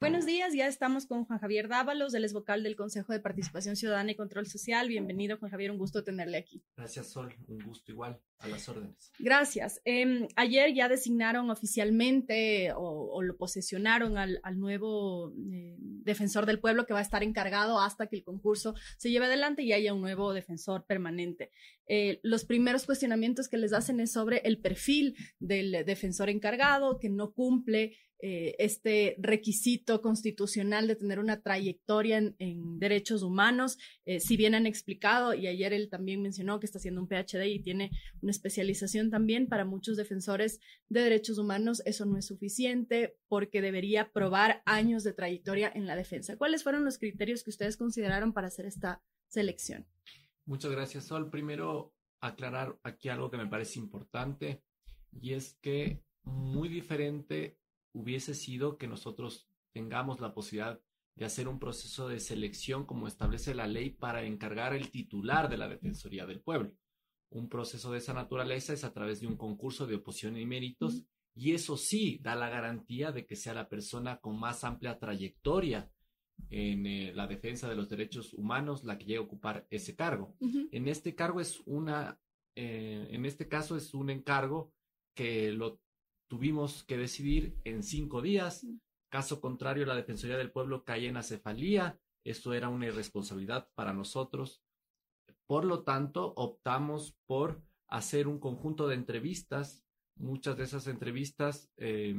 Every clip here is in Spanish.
Buenos días, ya estamos con Juan Javier Dávalos, él es vocal del Consejo de Participación Ciudadana y Control Social. Bienvenido, Juan Javier, un gusto tenerle aquí. Gracias, Sol, un gusto igual, a las órdenes. Gracias. Eh, ayer ya designaron oficialmente o, o lo posesionaron al, al nuevo eh, defensor del pueblo que va a estar encargado hasta que el concurso se lleve adelante y haya un nuevo defensor permanente. Eh, los primeros cuestionamientos que les hacen es sobre el perfil del defensor encargado, que no cumple eh, este requisito constitucional de tener una trayectoria en, en derechos humanos. Eh, si bien han explicado, y ayer él también mencionó que está haciendo un PhD y tiene una especialización también para muchos defensores de derechos humanos, eso no es suficiente porque debería probar años de trayectoria en la defensa. ¿Cuáles fueron los criterios que ustedes consideraron para hacer esta selección? Muchas gracias, Sol. Primero, aclarar aquí algo que me parece importante y es que muy diferente hubiese sido que nosotros tengamos la posibilidad de hacer un proceso de selección como establece la ley para encargar el titular de la Defensoría del Pueblo. Un proceso de esa naturaleza es a través de un concurso de oposición y méritos y eso sí da la garantía de que sea la persona con más amplia trayectoria en eh, la defensa de los derechos humanos la que llegue a ocupar ese cargo. Uh -huh. En este cargo es una, eh, en este caso es un encargo que lo tuvimos que decidir en cinco días. Caso contrario, la Defensoría del Pueblo cae en acefalía. Esto era una irresponsabilidad para nosotros. Por lo tanto, optamos por hacer un conjunto de entrevistas. Muchas de esas entrevistas eh,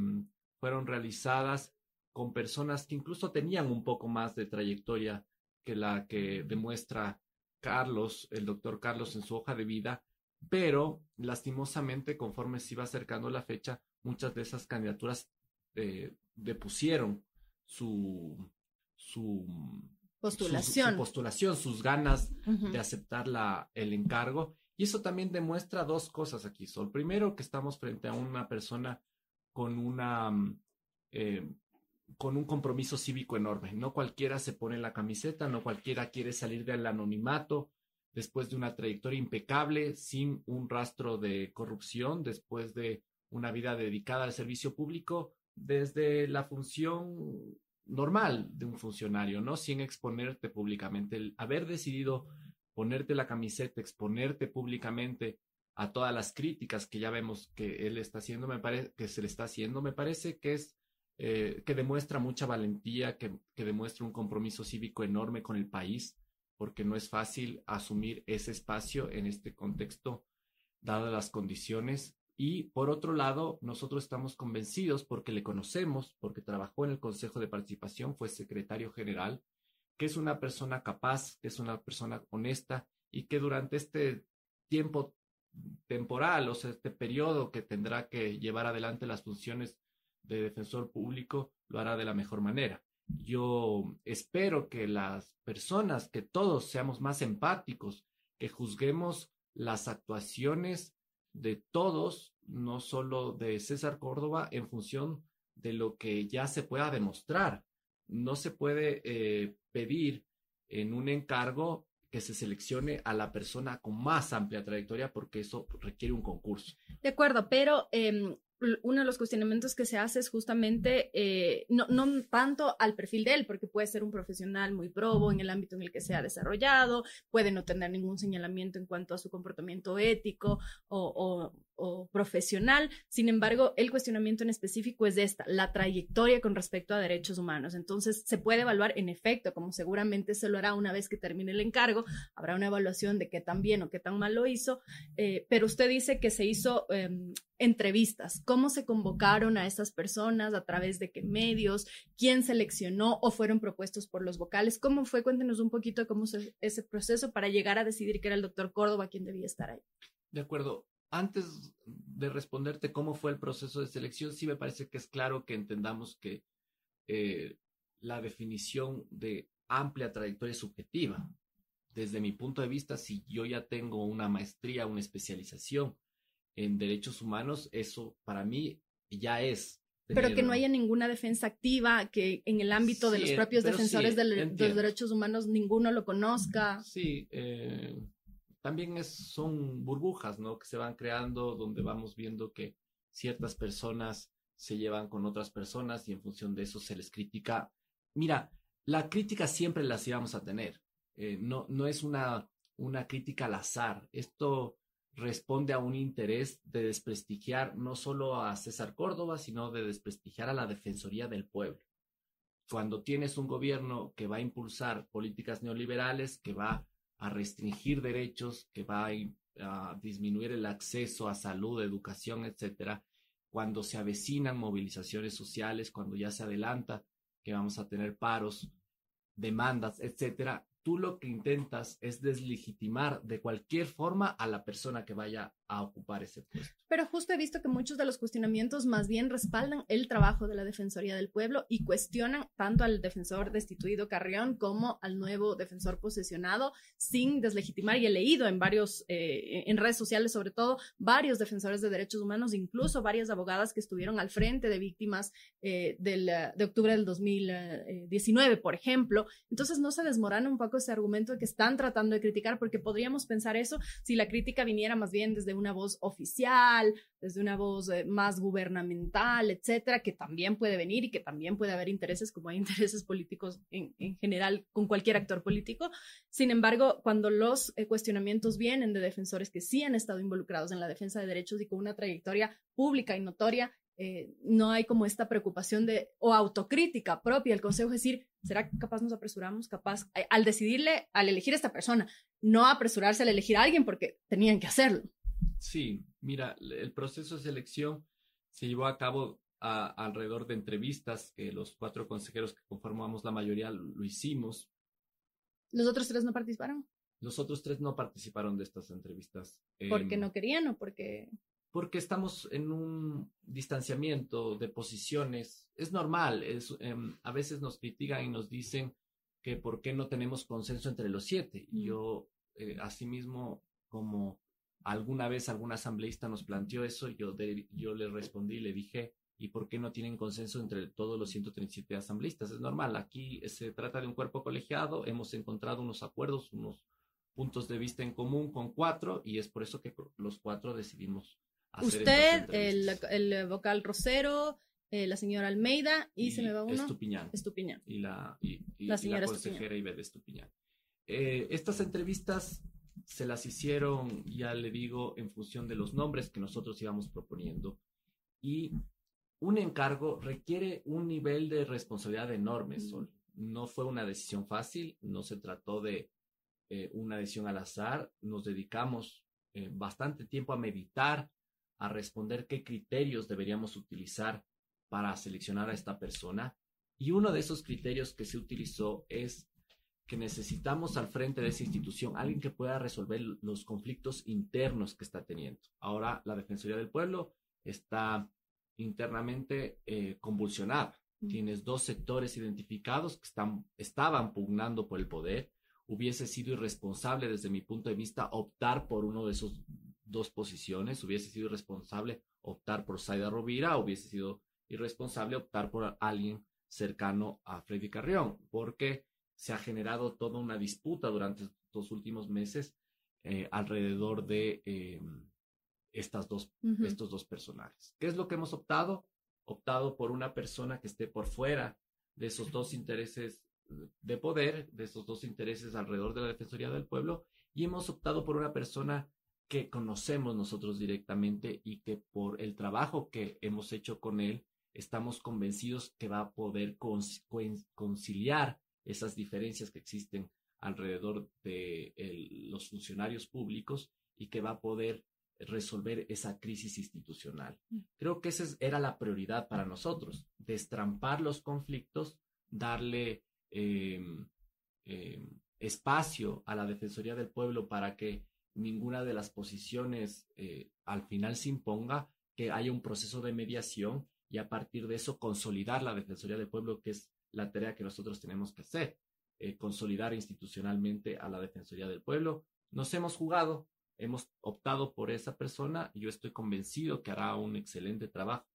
fueron realizadas con personas que incluso tenían un poco más de trayectoria que la que demuestra Carlos, el doctor Carlos en su hoja de vida, pero lastimosamente conforme se iba acercando la fecha, muchas de esas candidaturas eh, depusieron su, su postulación. Su, su, postulación, sus ganas uh -huh. de aceptar la, el encargo. Y eso también demuestra dos cosas aquí, Sol. Primero, que estamos frente a una persona con una eh, con un compromiso cívico enorme. No cualquiera se pone la camiseta, no cualquiera quiere salir del anonimato después de una trayectoria impecable, sin un rastro de corrupción, después de una vida dedicada al servicio público, desde la función normal de un funcionario, ¿no? Sin exponerte públicamente. El haber decidido ponerte la camiseta, exponerte públicamente a todas las críticas que ya vemos que él está haciendo, me parece que se le está haciendo, me parece que es eh, que demuestra mucha valentía, que, que, demuestra un compromiso cívico enorme con el país, porque no es fácil asumir ese espacio en este contexto, dadas las condiciones. Y por otro lado, nosotros estamos convencidos, porque le conocemos, porque trabajó en el Consejo de Participación, fue secretario general, que es una persona capaz, que es una persona honesta y que durante este tiempo temporal, o sea, este periodo que tendrá que llevar adelante las funciones de defensor público lo hará de la mejor manera. Yo espero que las personas, que todos seamos más empáticos, que juzguemos las actuaciones de todos, no solo de César Córdoba, en función de lo que ya se pueda demostrar. No se puede eh, pedir en un encargo que se seleccione a la persona con más amplia trayectoria porque eso requiere un concurso. De acuerdo, pero eh, uno de los cuestionamientos que se hace es justamente eh, no, no, tanto al perfil de él, porque puede ser un profesional muy probo en el ámbito en el que se ha desarrollado, puede no tener ningún señalamiento en cuanto a su comportamiento ético o, o, o profesional. Sin embargo, el cuestionamiento en específico es de esta, la trayectoria con respecto a derechos humanos. Entonces, se puede evaluar en efecto, como seguramente se lo hará una vez que termine el encargo, habrá una evaluación de qué tan bien o qué tan mal lo hizo, eh, pero usted dice que se hizo eh, entrevistas. ¿Cómo se convocaron a estas personas? ¿A través de qué medios? ¿Quién seleccionó o fueron propuestos por los vocales? ¿Cómo fue? Cuéntenos un poquito cómo fue ese proceso para llegar a decidir que era el doctor Córdoba quien debía estar ahí. De acuerdo. Antes de responderte cómo fue el proceso de selección, sí me parece que es claro que entendamos que eh, la definición de amplia trayectoria es subjetiva. Desde mi punto de vista, si yo ya tengo una maestría, una especialización, en derechos humanos, eso para mí ya es. Tener... Pero que no haya ninguna defensa activa, que en el ámbito sí, de los propios defensores sí, de, de, los derechos humanos ninguno lo conozca. Sí, eh, también son burbujas, ¿no? Que se van creando donde vamos viendo que ciertas personas se llevan con otras personas y en función de eso se les critica. Mira, la crítica siempre las íbamos a tener. Eh, no, no es una, una crítica al azar. Esto responde a un interés de desprestigiar no solo a César Córdoba, sino de desprestigiar a la Defensoría del Pueblo. Cuando tienes un gobierno que va a impulsar políticas neoliberales, que va a restringir derechos, que va a, disminuir el acceso a salud, educación, etcétera, cuando se avecinan movilizaciones sociales, cuando ya se adelanta que vamos a tener paros, demandas, etcétera, tú lo que intentas es deslegitimar de cualquier forma a la persona que vaya a ocupar ese puesto. Pero justo he visto que muchos de los cuestionamientos más bien respaldan el trabajo de la Defensoría del Pueblo y cuestionan tanto al defensor destituido Carrión como al nuevo defensor posesionado sin deslegitimar. Y he leído en varios, eh, en redes sociales sobre todo, varios defensores de derechos humanos, incluso varias abogadas que estuvieron al frente de víctimas eh, del, de octubre del 2019, por ejemplo. Entonces no se desmorana un poco ese argumento de que están tratando de criticar porque podríamos pensar eso si la crítica viniera más bien desde una voz oficial, desde una voz eh, más gubernamental, etcétera, que también puede venir y que también puede haber intereses, como hay intereses políticos en, general con cualquier actor político. Sin embargo, cuando los eh, cuestionamientos vienen de defensores que sí han estado involucrados en la defensa de derechos y con una trayectoria pública y notoria, eh, no hay como esta preocupación de o autocrítica propia. El consejo es decir, ¿será capaz nos apresuramos? Capaz, al decidirle, al elegir a esta persona, no apresurarse al elegir a alguien porque tenían que hacerlo. Sí, mira, el proceso de selección se llevó a cabo alrededor de entrevistas que los cuatro consejeros que conformamos la mayoría lo, hicimos. ¿Los otros tres no participaron? Los otros tres no participaron de estas entrevistas. ¿Porque em, no querían o porque...? Porque estamos en un distanciamiento de posiciones. Es normal, es, em, a veces nos critican y nos dicen que por qué no tenemos consenso entre los siete. Mm. yo, eh, asimismo, como alguna vez algún asambleísta nos planteó eso, yo, yo le respondí y le dije, ¿y por qué no tienen consenso entre todos los 137 asambleístas? Es normal, aquí se trata de un cuerpo colegiado, hemos encontrado unos acuerdos, unos puntos de vista en común con cuatro y es por eso que los cuatro decidimos hacer Usted, el, el, vocal Rosero, eh, la señora Almeida y, se me va uno. Estupiñán. Estupiñán. Y la, y, la, señora consejera Ivette Estupiñán. Eh, estas entrevistas se las hicieron, ya le digo, en función de los nombres que nosotros íbamos proponiendo. Y un encargo requiere un nivel de responsabilidad enorme, Sol. No fue una decisión fácil, no se trató de eh, una decisión al azar. Nos dedicamos eh, bastante tiempo a meditar, a responder qué criterios deberíamos utilizar para seleccionar a esta persona. Y uno de esos criterios que se utilizó es que necesitamos al frente de esa institución alguien que pueda resolver los conflictos internos que está teniendo. Ahora la Defensoría del Pueblo está internamente eh, convulsionada. Tienes dos sectores identificados que están, estaban pugnando por el poder. Hubiese sido irresponsable desde mi punto de vista optar por uno de esos dos posiciones. Hubiese sido irresponsable optar por Saida Rovira. Hubiese sido irresponsable optar por alguien cercano a Freddy Carrión, porque se ha generado toda una disputa durante estos últimos meses eh, alrededor de eh, estas dos, estos dos personajes. ¿Qué es lo que hemos optado? Optado por una persona que esté por fuera de esos dos intereses de poder, de esos dos intereses alrededor de la Defensoría del Pueblo, y hemos optado por una persona que conocemos nosotros directamente y que por el trabajo que hemos hecho con él, estamos convencidos que va a poder conciliar esas diferencias que existen alrededor de los funcionarios públicos y que va a poder resolver esa crisis institucional. Mm. Creo que esa era la prioridad para nosotros, destrampar los conflictos, darle em, em, espacio a la Defensoría del Pueblo para que ninguna de las posiciones eh, al final se imponga, que haya un proceso de mediación y a partir de eso consolidar la Defensoría del Pueblo, que es la tarea que nosotros tenemos que hacer, eh, consolidar institucionalmente a la Defensoría del Pueblo. Nos hemos jugado, hemos optado por esa persona y yo estoy convencido que hará un excelente trabajo.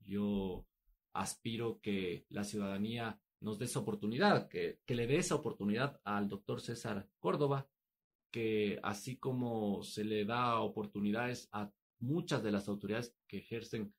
Yo aspiro que la ciudadanía nos dé esa oportunidad, que, que le dé esa oportunidad al doctor César Córdoba, que así como se le da oportunidades a muchas de las autoridades que ejercen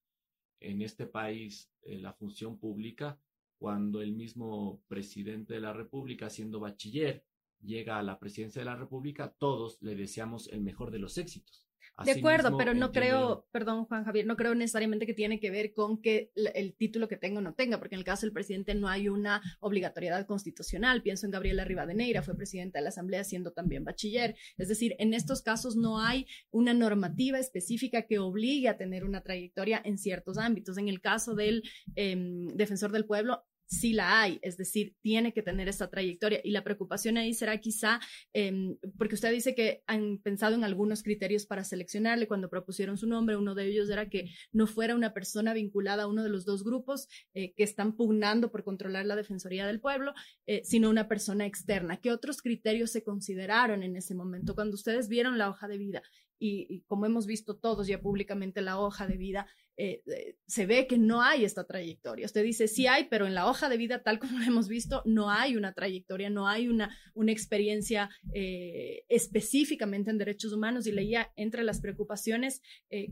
en este país eh, la función pública cuando el mismo presidente de la República, siendo bachiller, llega a la presidencia de la República, todos le deseamos el mejor de los éxitos de acuerdo, pero no creo, perdón Juan Javier, no creo necesariamente que tiene que ver con que el título que tenga o no tenga, porque en el caso del presidente no hay una obligatoriedad constitucional. Pienso en Gabriela Rivadeneira, fue presidenta de la Asamblea siendo también bachiller. Es decir, en estos casos no hay una normativa específica que obligue a tener una trayectoria en ciertos ámbitos. En el caso del em, defensor del pueblo, sí la hay, es decir, tiene que tener esta trayectoria. Y la preocupación ahí será quizá, em, porque usted dice que han pensado en algunos criterios para seleccionarle cuando propusieron su nombre, uno de ellos era que no fuera una persona vinculada a uno de los dos grupos eh, que están pugnando por controlar la Defensoría del Pueblo, eh, sino una persona externa. ¿Qué otros criterios se consideraron en ese momento? Cuando ustedes vieron la hoja de vida y, como hemos visto todos ya públicamente la hoja de vida, eh, eh, se ve que no hay esta trayectoria. Usted dice, sí hay, pero en la hoja de vida, tal como lo hemos visto, no hay una trayectoria, no hay una, una experiencia eh, específicamente en derechos humanos. Y leía entre las preocupaciones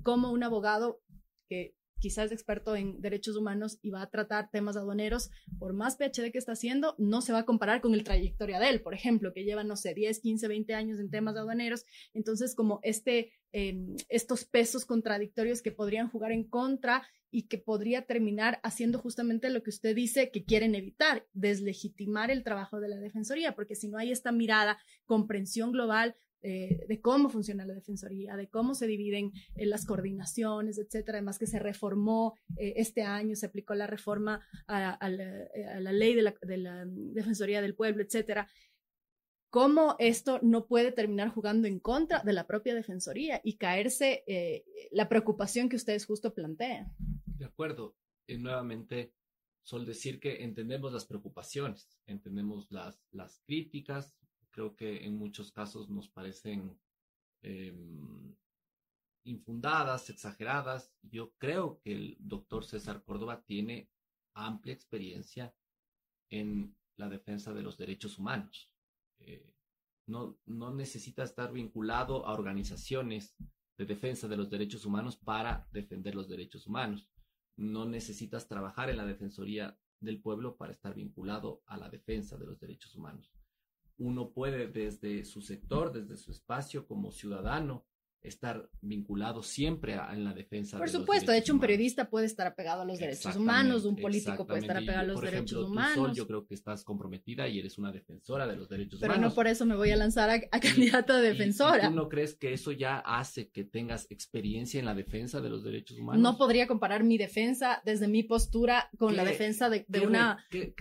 como un abogado que quizás experto en derechos humanos y va a tratar temas aduaneros, por más PhD que está haciendo, no se va a comparar con el trayectoria de él, por ejemplo, que lleva, no sé, 10, 15, 20 años en temas aduaneros. Entonces, como este, em, estos pesos contradictorios que podrían jugar en contra y que podría terminar haciendo justamente lo que usted dice que quieren evitar, deslegitimar el trabajo de la Defensoría, porque si no hay esta mirada, comprensión global, eh, de cómo funciona la Defensoría, de cómo se dividen eh, las coordinaciones, etcétera. Además que se reformó eh, este año, se aplicó la reforma a, la, ley de la, Defensoría del Pueblo, etcétera. Cómo esto no puede terminar jugando en contra de la propia Defensoría y caerse la preocupación que ustedes justo plantean. De acuerdo. Y nuevamente, sol decir que entendemos las preocupaciones, entendemos las, las críticas, creo que en muchos casos nos parecen em, infundadas, exageradas. Yo creo que el doctor César Córdoba tiene amplia experiencia en la defensa de los derechos humanos. Eh, no, no necesita estar vinculado a organizaciones de defensa de los derechos humanos para defender los derechos humanos. No necesitas trabajar en la Defensoría del Pueblo para estar vinculado a la defensa de los derechos humanos uno puede desde su sector, desde su espacio como ciudadano, estar vinculado siempre en la defensa Por supuesto, de hecho un periodista puede estar apegado a los derechos humanos, un político puede estar apegado a los derechos humanos. yo creo que estás comprometida y eres una defensora de los derechos humanos. Pero no por eso me voy a lanzar a, candidata a defensora. ¿Tú no crees que eso ya hace que tengas experiencia en la defensa de los derechos humanos? No podría comparar mi defensa desde mi postura con la defensa de, una... ¿qué,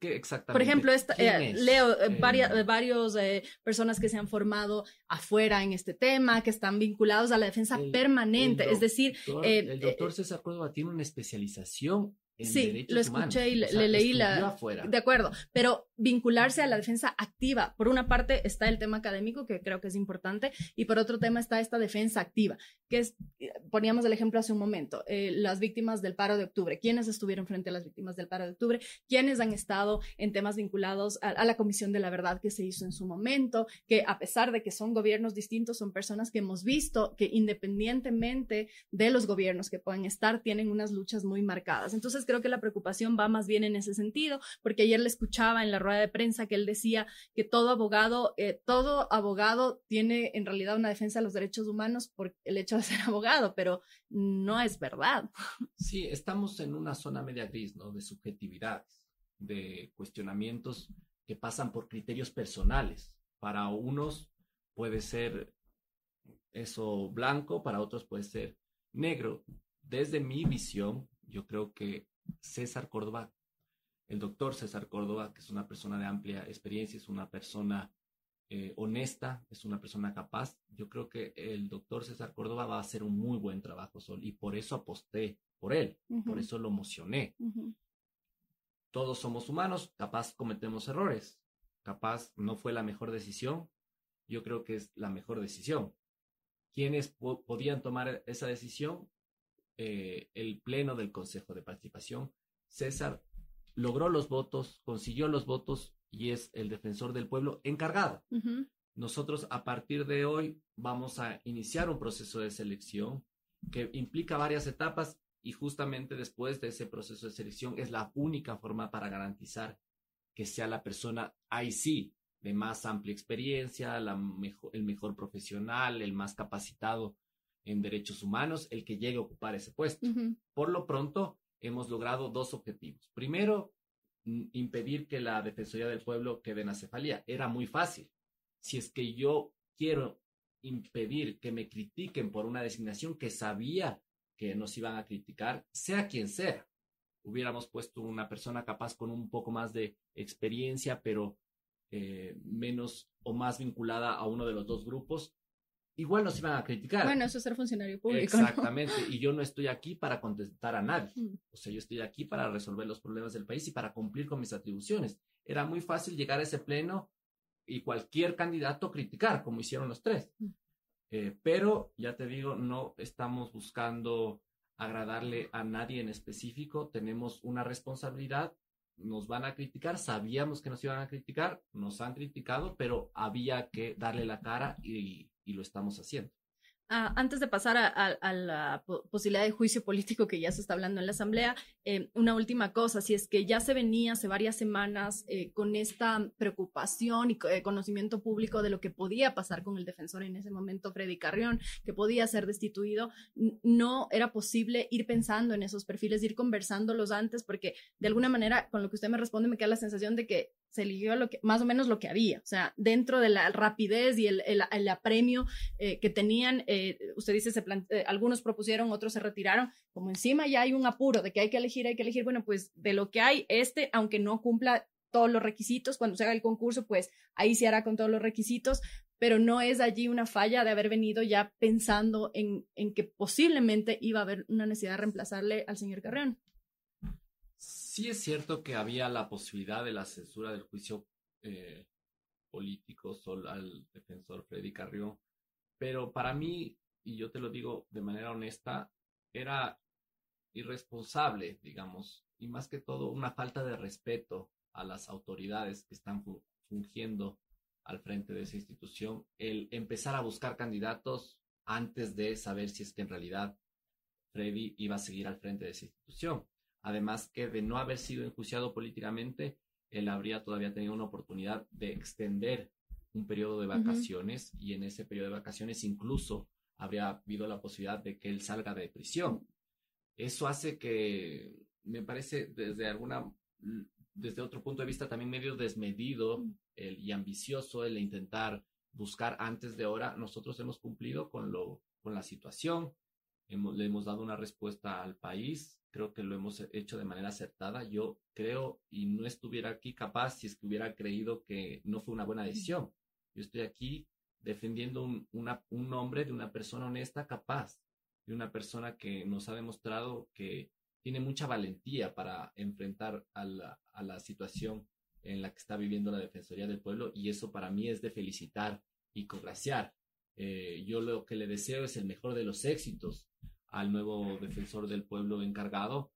exactamente? Por ejemplo, esta, eh, leo eh, varias, eh, varios personas que se han formado afuera en este tema que están vinculados a la defensa permanente. es decir, eh, el doctor César Córdoba tiene una especialización sí, lo escuché y le, leí la... De acuerdo, pero vincularse a la defensa activa. Por una parte está el tema académico, que creo que es importante, y por otro tema está esta defensa activa, que es, poníamos el ejemplo hace un momento, eh, las víctimas del paro de octubre. ¿Quiénes estuvieron frente a las víctimas del paro de octubre? ¿Quiénes han estado en temas vinculados a, la Comisión de la Verdad que se hizo en su momento? Que a pesar de que son gobiernos distintos, son personas que hemos visto que independientemente de los gobiernos que puedan estar, tienen unas luchas muy marcadas. Entonces, creo que la preocupación va más bien en ese sentido, porque ayer le escuchaba en la rueda de prensa que él decía que todo abogado, eh, todo abogado tiene en realidad una defensa de los derechos humanos por el hecho de ser abogado, pero no es verdad. Sí, estamos en una zona media gris, ¿no? De subjetividades, de cuestionamientos que pasan por criterios personales. Para unos puede ser eso blanco, para otros puede ser negro. Desde mi visión, yo creo que César Córdoba, el doctor César Córdoba, que es una persona de amplia experiencia, es una persona eh, honesta, es una persona capaz. Yo creo que el doctor César Córdoba va a hacer un muy buen trabajo, Sol, y por eso aposté por él, por eso lo emocioné. Todos somos humanos, capaz cometemos errores, capaz no fue la mejor decisión, yo creo que es la mejor decisión. ¿Quiénes podían tomar esa decisión? Eh, el pleno del Consejo de Participación, César logró los votos, consiguió los votos y es el defensor del pueblo encargado. Nosotros a partir de hoy vamos a iniciar un proceso de selección que implica varias etapas y justamente después de ese proceso de selección es la única forma para garantizar que sea la persona, ahí sí, de más amplia experiencia, la mejor, el mejor profesional, el más capacitado en derechos humanos, el que llegue a ocupar ese puesto. Por lo pronto, hemos logrado dos objetivos. Primero, impedir que la Defensoría del Pueblo quede en acefalía. Era muy fácil. Si es que yo quiero impedir que me critiquen por una designación que sabía que nos iban a criticar, sea quien sea, hubiéramos puesto una persona capaz con un poco más de experiencia, pero eh, menos o más vinculada a uno de los dos grupos, igual nos iban a criticar. Bueno, eso es ser funcionario público. Exactamente, y yo no estoy aquí para contestar a nadie. Mm. O sea, yo estoy aquí para resolver los problemas del país y para cumplir con mis atribuciones. Era muy fácil llegar a ese pleno y cualquier candidato criticar, como hicieron los tres. Mm. Eh, pero, ya te digo, no estamos buscando agradarle a nadie en específico, tenemos una responsabilidad, nos van a criticar, sabíamos que nos iban a criticar, nos han criticado, pero había que darle la cara y, y lo estamos haciendo. Ah, antes de pasar a, la posibilidad de juicio político que ya se está hablando en la Asamblea, eh, una última cosa, si es que ya se venía hace varias semanas eh, con esta preocupación y eh, conocimiento público de lo que podía pasar con el defensor en ese momento, Freddy Carrión, que podía ser destituido, no era posible ir pensando en esos perfiles, ir conversándolos antes, porque de alguna manera, con lo que usted me responde, me queda la sensación de que se eligió lo que, más o menos lo que había, o sea, dentro de la rapidez y el, el, apremio que tenían eh, usted dice, se eh, algunos propusieron, otros se retiraron, como encima ya hay un apuro de que hay que elegir, hay que elegir, bueno, pues de lo que hay, este, aunque no cumpla todos los requisitos, cuando se haga el concurso, pues ahí se hará con todos los requisitos, pero no es allí una falla de haber venido ya pensando en, en que posiblemente iba a haber una necesidad de reemplazarle al señor Carreón. Sí es cierto que había la posibilidad de la censura del juicio eh, político al defensor Freddy Carrión, pero para mí y yo te lo digo de manera honesta, era irresponsable, digamos, y más que todo una falta de respeto a las autoridades que están fungiendo al frente de esa institución, el empezar a buscar candidatos antes de saber si es que en realidad Freddy iba a seguir al frente de esa institución. Además que de no haber sido enjuiciado políticamente, él habría todavía tenido una oportunidad de extender un periodo de vacaciones y en ese periodo de vacaciones incluso habría habido la posibilidad de que él salga de prisión. Eso hace que, me parece, desde alguna, desde otro punto de vista también medio desmedido el, y ambicioso el intentar buscar antes de hora. Nosotros hemos cumplido con lo, con la situación, hemos, le hemos dado una respuesta al país, creo que lo hemos hecho de manera acertada. Yo creo y no estuviera aquí capaz si es que hubiera creído que no fue una buena decisión. Yo estoy aquí defendiendo un, un nombre de una persona honesta, capaz, de una persona que nos ha demostrado que tiene mucha valentía para enfrentar a la, a la situación en la que está viviendo la Defensoría del Pueblo y eso para mí es de felicitar y congraciar. Eh, yo lo que le deseo es el mejor de los éxitos al nuevo defensor del pueblo encargado,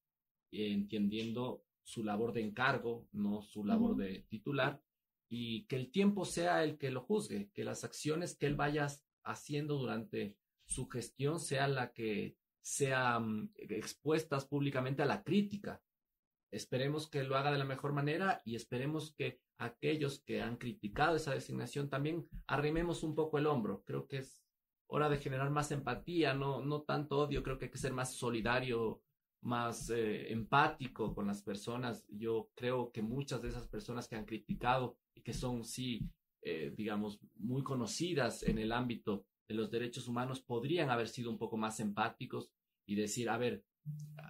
entendiendo su labor de encargo, no su labor de titular, y que el tiempo sea el que lo juzgue, que las acciones que él vaya haciendo durante su gestión sea la que sean expuestas públicamente a la crítica. Esperemos que lo haga de la mejor manera y esperemos que aquellos que han criticado esa designación también arrimemos un poco el hombro. Creo que es hora de generar más empatía, no, no tanto odio, creo que hay que ser más solidario más eh, empático con las personas. Yo creo que muchas de esas personas que han criticado y que son, sí, eh, digamos, muy conocidas en el ámbito de los derechos humanos, podrían haber sido un poco más empáticos y decir, a ver,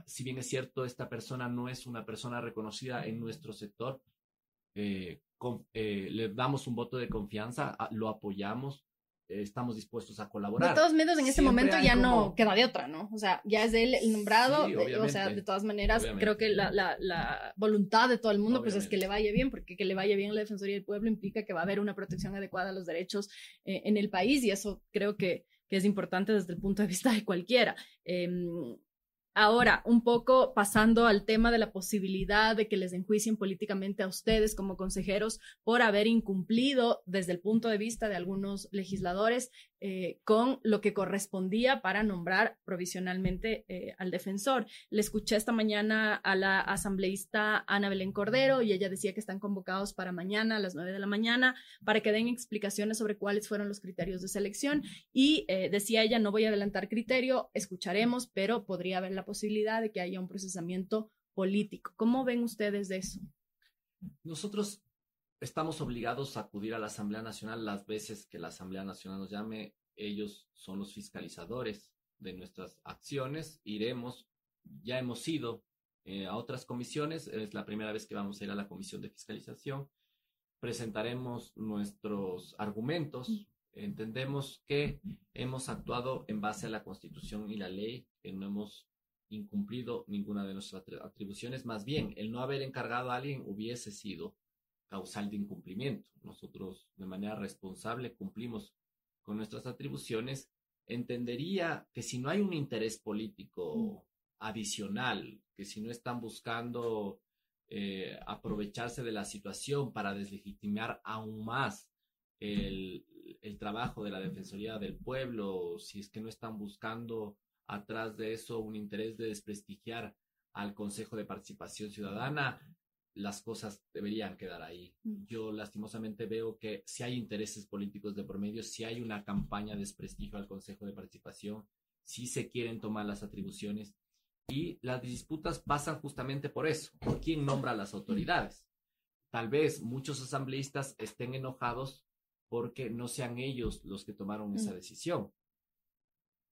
si bien es cierto, esta persona no es una persona reconocida en nuestro sector, eh, le damos un voto de confianza, lo apoyamos, estamos dispuestos a colaborar. De todos modos, en este momento ya no queda de otra, ¿no? O sea, ya es él el nombrado, o sea, de todas maneras, creo que la, la, la, voluntad de todo el mundo, pues es que le vaya bien, porque que le vaya bien la Defensoría del Pueblo implica que va a haber una protección adecuada a los derechos eh, en el país y eso creo que, que, es importante desde el punto de vista de cualquiera. Eh, Ahora, un poco pasando al tema de la posibilidad de que les enjuicien políticamente a ustedes como consejeros por haber incumplido desde el punto de vista de algunos legisladores eh, con lo que correspondía para nombrar provisionalmente eh, al defensor. Le escuché esta mañana a la asambleísta Ana Belén Cordero y ella decía que están convocados para mañana a las nueve de la mañana para que den explicaciones sobre cuáles fueron los criterios de selección y eh, decía ella, no voy a adelantar criterio, escucharemos, pero podría haber la posibilidad de que haya un procesamiento político. ¿Cómo ven ustedes de eso? Nosotros estamos obligados a acudir a la Asamblea Nacional las veces que la Asamblea Nacional nos llame. Ellos son los fiscalizadores de nuestras acciones. Iremos, ya hemos ido eh, a otras comisiones. Es la primera vez que vamos a ir a la comisión de fiscalización. Presentaremos nuestros argumentos. Entendemos que hemos actuado en base a la Constitución y la ley, que no hemos incumplido ninguna de nuestras atribuciones. Más bien, el no haber encargado a alguien hubiese sido causal de incumplimiento. Nosotros de manera responsable cumplimos con nuestras atribuciones. Entendería que si no hay un interés político adicional, que si no están buscando eh, aprovecharse de la situación para deslegitimar aún más el, el, trabajo de la Defensoría del Pueblo, si es que no están buscando atrás de eso un interés de desprestigiar al Consejo de Participación Ciudadana, las cosas deberían quedar ahí. Mm. Yo lastimosamente veo que si hay intereses políticos de por medio, si hay una campaña de desprestigio al Consejo de Participación, si se quieren tomar las atribuciones y las disputas pasan justamente por eso, por quién nombra a las autoridades. Tal vez muchos asambleístas estén enojados porque no sean ellos los que tomaron esa mm. decisión.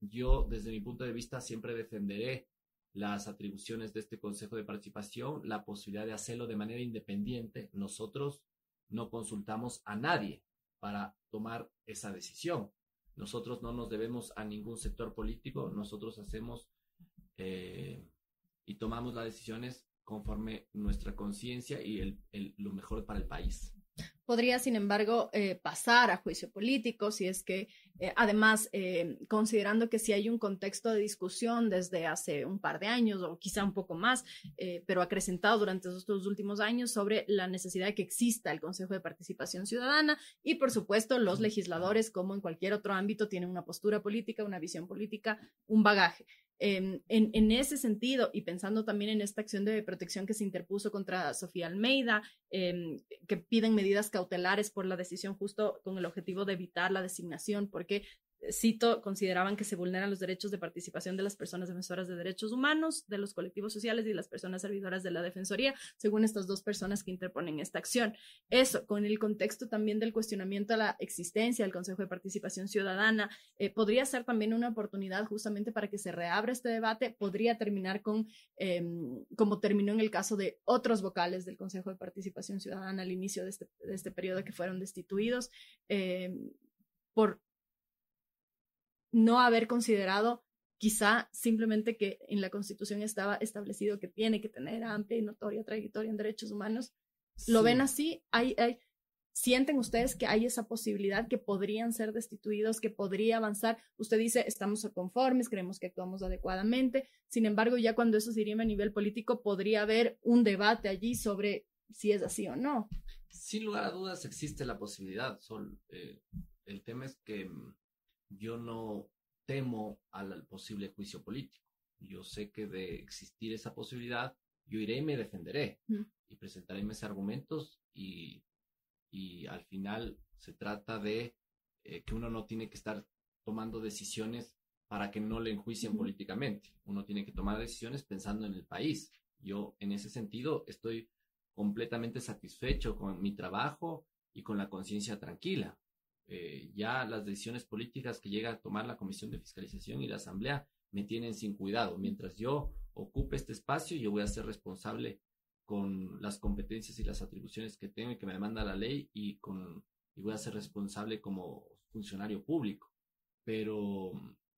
Yo, desde mi punto de vista, siempre defenderé las atribuciones de este Consejo de Participación, la posibilidad de hacerlo de manera independiente. Nosotros no consultamos a nadie para tomar esa decisión. Nosotros no nos debemos a ningún sector político, nosotros hacemos eh, y tomamos las decisiones conforme nuestra conciencia y lo mejor para el país podría, sin embargo, eh, pasar a juicio político si es que, eh, además, eh, considerando que si hay un contexto de discusión desde hace un par de años o quizá un poco más, pero acrecentado durante estos últimos años sobre la necesidad de que exista el Consejo de Participación Ciudadana y, por supuesto, los legisladores, como en cualquier otro ámbito, tienen una postura política, una visión política, un bagaje. Em, en, ese sentido, y pensando también en esta acción de protección que se interpuso contra Sofía Almeida, em, que piden medidas cautelares por la decisión justo con el objetivo de evitar la designación, porque cito, consideraban que se vulneran los derechos de participación de las personas defensoras de derechos humanos, de los colectivos sociales y las personas servidoras de la Defensoría, según estas dos personas que interponen esta acción. Eso, con el contexto también del cuestionamiento a la existencia del Consejo de Participación Ciudadana, eh, podría ser también una oportunidad justamente para que se reabra este debate, podría terminar con, em, como terminó en el caso de otros vocales del Consejo de Participación Ciudadana al inicio de este, de este periodo que fueron destituidos. Em, por no haber considerado quizá simplemente que en la Constitución estaba establecido que tiene que tener amplia y notoria trayectoria en derechos humanos. ¿Lo ven así? ¿Hay, ¿Sienten ustedes que hay esa posibilidad que podrían ser destituidos, que podría avanzar? Usted dice, estamos conformes, creemos que actuamos adecuadamente. Sin embargo, ya cuando eso se iría a nivel político, podría haber un debate allí sobre si es así o no. Sin lugar a dudas existe la posibilidad. Sol. Eh, el tema es que mm, yo no temo al, posible juicio político. Yo sé que de existir esa posibilidad, yo iré y me defenderé y presentaré mis argumentos y, y, al final se trata de eh, que uno no tiene que estar tomando decisiones para que no le enjuicien políticamente. Uno tiene que tomar decisiones pensando en el país. Yo en ese sentido estoy completamente satisfecho con mi trabajo y con la conciencia tranquila. Eh, ya las decisiones políticas que llega a tomar la Comisión de Fiscalización y la Asamblea me tienen sin cuidado. Mientras yo ocupe este espacio, yo voy a ser responsable con las competencias y las atribuciones que tengo y que me demanda la ley y, con, y voy a ser responsable como funcionario público. Pero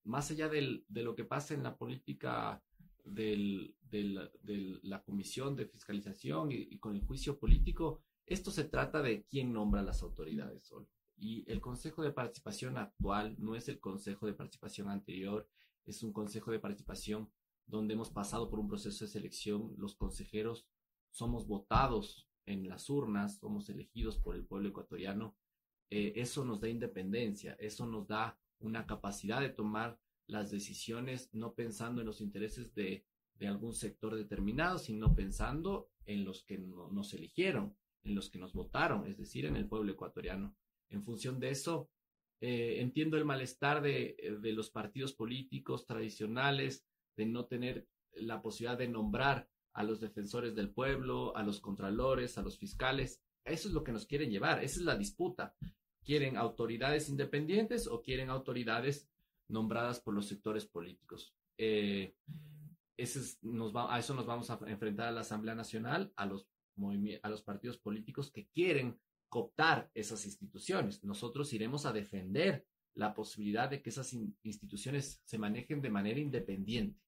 más allá del, de lo que pasa en la política de la Comisión de Fiscalización y, y, con el juicio político, esto se trata de quién nombra las autoridades solo. Y el Consejo de Participación actual no es el Consejo de Participación anterior, es un Consejo de Participación donde hemos pasado por un proceso de selección. Los consejeros somos votados en las urnas, somos elegidos por el pueblo ecuatoriano. Eh, eso nos da independencia, eso nos da una capacidad de tomar las decisiones no pensando en los intereses de, algún sector determinado, sino pensando en los que nos eligieron, en los que nos votaron, es decir, en el pueblo ecuatoriano. En función de eso, eh, entiendo el malestar de, de, los partidos políticos tradicionales, de no tener la posibilidad de nombrar a los defensores del pueblo, a los contralores, a los fiscales. Eso es lo que nos quieren llevar, esa es la disputa. ¿Quieren autoridades independientes o quieren autoridades nombradas por los sectores políticos? Eh, va, a eso nos vamos a enfrentar a la Asamblea Nacional, a los partidos políticos que quieren cooptar esas instituciones. Nosotros iremos a defender la posibilidad de que esas instituciones se manejen de manera independiente.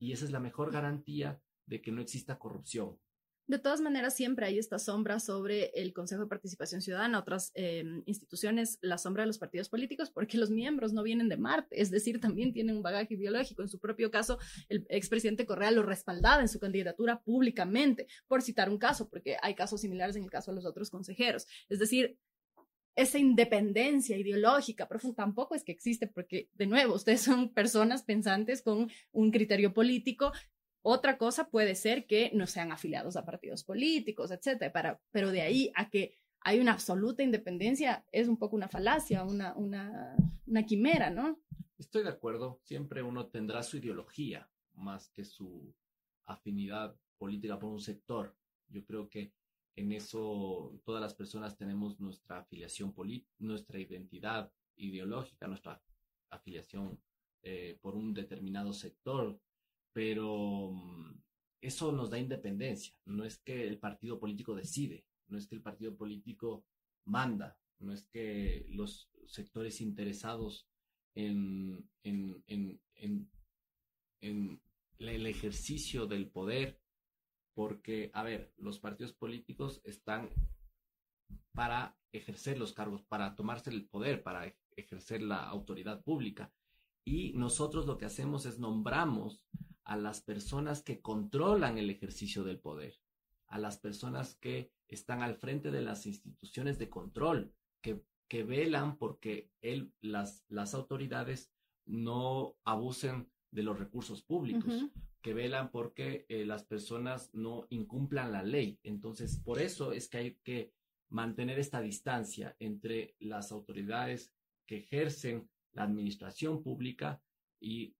Y esa es la mejor garantía de que no exista corrupción. De todas maneras, siempre hay esta sombra sobre el Consejo de Participación Ciudadana, otras em, instituciones, la sombra de los partidos políticos, porque los miembros no vienen de Marte, es decir, también tienen un bagaje biológico. En su propio caso, el expresidente Correa lo respaldaba en su candidatura públicamente, por citar un caso, porque hay casos similares en el caso de los otros consejeros. Es decir, esa independencia ideológica profunda tampoco es que existe, porque, de nuevo, ustedes son personas pensantes con un criterio político otra cosa puede ser que no sean afiliados a partidos políticos, etcétera, pero de ahí a que hay una absoluta independencia es un poco una falacia, una, quimera, ¿no? Estoy de acuerdo, siempre uno tendrá su ideología más que su afinidad política por un sector. Yo creo que en eso todas las personas tenemos nuestra afiliación política, nuestra identidad ideológica, nuestra afiliación eh, por un determinado sector pero mm, eso nos da independencia. No es que el partido político decide, no es que el partido político manda, no es que los sectores interesados en, en, en, en, el ejercicio del poder, porque, a ver, los partidos políticos están para ejercer los cargos, para tomarse el poder, para ejercer la autoridad pública. Y nosotros lo que hacemos es nombramos a las personas que controlan el ejercicio del poder, a las personas que están al frente de las instituciones de control, que, que velan porque él, las, las autoridades no abusen de los recursos públicos, que velan porque eh, las personas no incumplan la ley. Entonces, por eso es que hay que mantener esta distancia entre las autoridades que ejercen la administración pública y,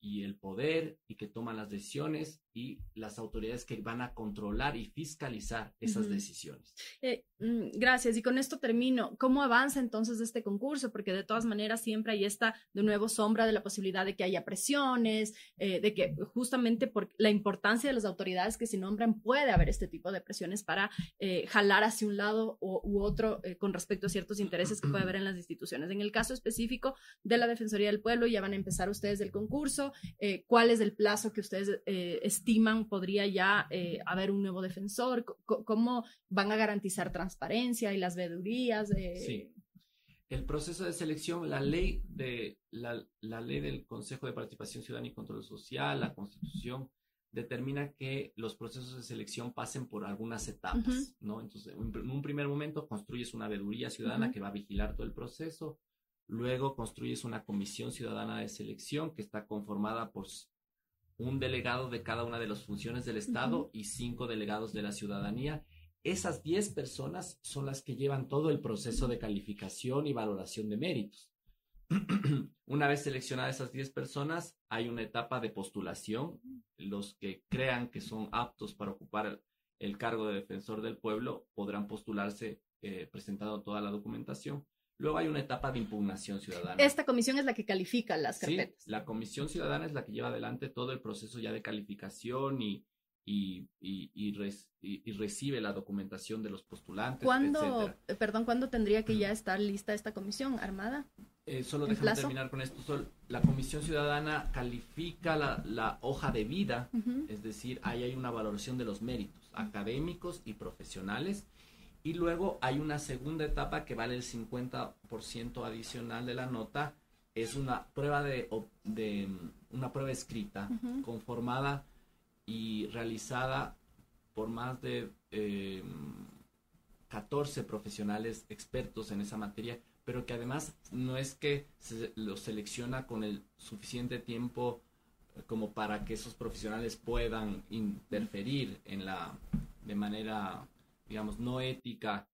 y, el poder y que toman las decisiones y las autoridades que van a controlar y fiscalizar esas decisiones. Eh, mm, gracias. Y con esto termino. ¿Cómo avanza entonces este concurso? Porque de todas maneras siempre hay esta, de nuevo, sombra de la posibilidad de que haya presiones, eh, de que justamente por la importancia de las autoridades que se nombran puede haber este tipo de presiones para eh, jalar hacia un lado u otro con respecto a ciertos intereses que puede haber en las instituciones. En el caso específico de la Defensoría del Pueblo, ya van a empezar ustedes del concurso. ¿Cuál es el plazo que ustedes estiman podría ya eh, haber un nuevo defensor? ¿Cómo van a garantizar transparencia y las veedurías? Sí. El proceso de selección, la ley, de, la, ley del Consejo de Participación Ciudadana y Control Social, la Constitución, determina que los procesos de selección pasen por algunas etapas, ¿no? Entonces, en un primer momento construyes una veeduría ciudadana que va a vigilar todo el proceso, luego construyes una comisión ciudadana de selección que está conformada por un delegado de cada una de las funciones del Estado y cinco delegados de la ciudadanía. Esas diez personas son las que llevan todo el proceso de calificación y valoración de méritos. una vez seleccionadas esas diez personas, hay una etapa de postulación. Los que crean que son aptos para ocupar el, cargo de defensor del pueblo podrán postularse eh, presentando toda la documentación. Luego hay una etapa de impugnación ciudadana. Esta comisión es la que califica las carpetas. Sí, la comisión ciudadana es la que lleva adelante todo el proceso ya de calificación y, y, y, recibe la documentación de los postulantes. ¿Cuándo, eh, perdón, cuándo tendría que ya estar lista esta comisión armada? Eh, solo déjame terminar con esto. la comisión ciudadana califica la, la hoja de vida, es decir, ahí hay una valoración de los méritos académicos y profesionales y luego hay una segunda etapa que vale el 50% adicional de la nota. Es una prueba de, de una prueba escrita conformada y realizada por más de 14 eh, profesionales expertos en esa materia pero que además no es que se lo selecciona con el suficiente tiempo como para que esos profesionales puedan interferir en la de manera digamos no ética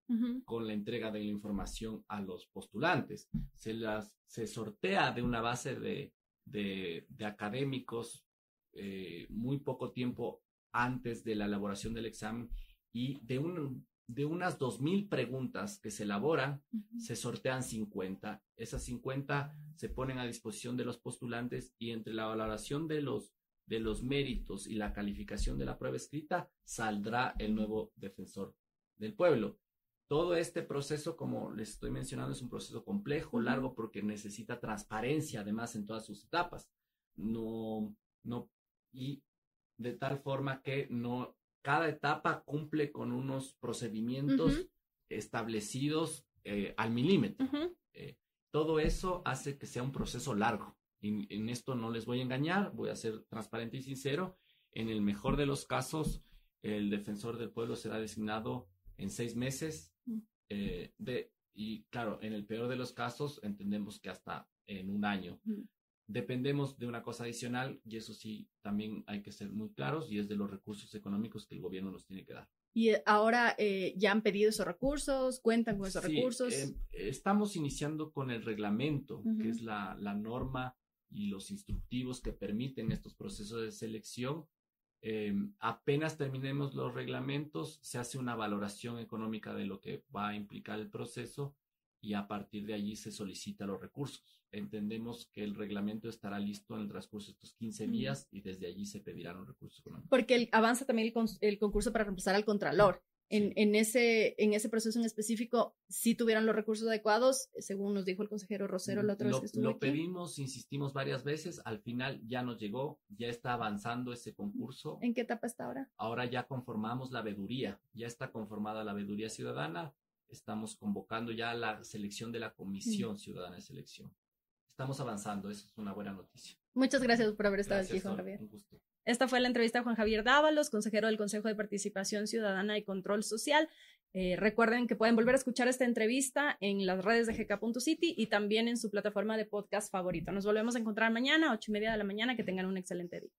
con la entrega de la información a los postulantes. Se las se sortea de una base de, de, académicos eh, muy poco tiempo antes de la elaboración del examen y de un de unas 2.000 preguntas que se elaboran, se sortean 50. Esas 50 se ponen a disposición de los postulantes y entre la valoración de los, de los méritos y la calificación de la prueba escrita saldrá el nuevo defensor del pueblo. Todo este proceso, como les estoy mencionando, es un proceso complejo, largo, porque necesita transparencia además en todas sus etapas. No, no, y de tal forma que no cada etapa cumple con unos procedimientos establecidos eh, al milímetro. Eh, todo eso hace que sea un proceso largo. Y, en esto no les voy a engañar, voy a ser transparente y sincero. En el mejor de los casos, el defensor del pueblo será designado en seis meses. Mm. Eh, de, y claro, en el peor de los casos, entendemos que hasta en un año dependemos de una cosa adicional y eso sí, también hay que ser muy claros y es de los recursos económicos que el gobierno nos tiene que dar. Y eh, ahora eh, ya han pedido esos recursos, cuentan con esos recursos. Eh, estamos iniciando con el reglamento, que es la, la, norma y los instructivos que permiten estos procesos de selección. Apenas terminemos los reglamentos, se hace una valoración económica de lo que va a implicar el proceso y a partir de allí se solicita los recursos entendemos que el reglamento estará listo en el transcurso de estos 15 días y desde allí se pedirán los recursos económicos. Porque avanza también el, concurso para reemplazar al Contralor. En, ese, en ese proceso en específico, si tuvieran los recursos adecuados, según nos dijo el consejero Rosero la otra vez que estuvo Lo pedimos, insistimos varias veces, al final ya nos llegó, ya está avanzando ese concurso. ¿En qué etapa está ahora? Ahora ya conformamos la veeduría, ya está conformada la veeduría ciudadana, estamos convocando ya la selección de la Comisión Ciudadana de Selección estamos avanzando, eso es una buena noticia. Muchas gracias por haber estado aquí, Juan Javier. Un gusto. Esta fue la entrevista a Juan Javier Dávalos, consejero del Consejo de Participación Ciudadana y Control Social. Eh, recuerden que pueden volver a escuchar esta entrevista en las redes de gk.city y también en su plataforma de podcast favorito. Nos volvemos a encontrar mañana, ocho y media de la mañana. Que tengan un excelente día.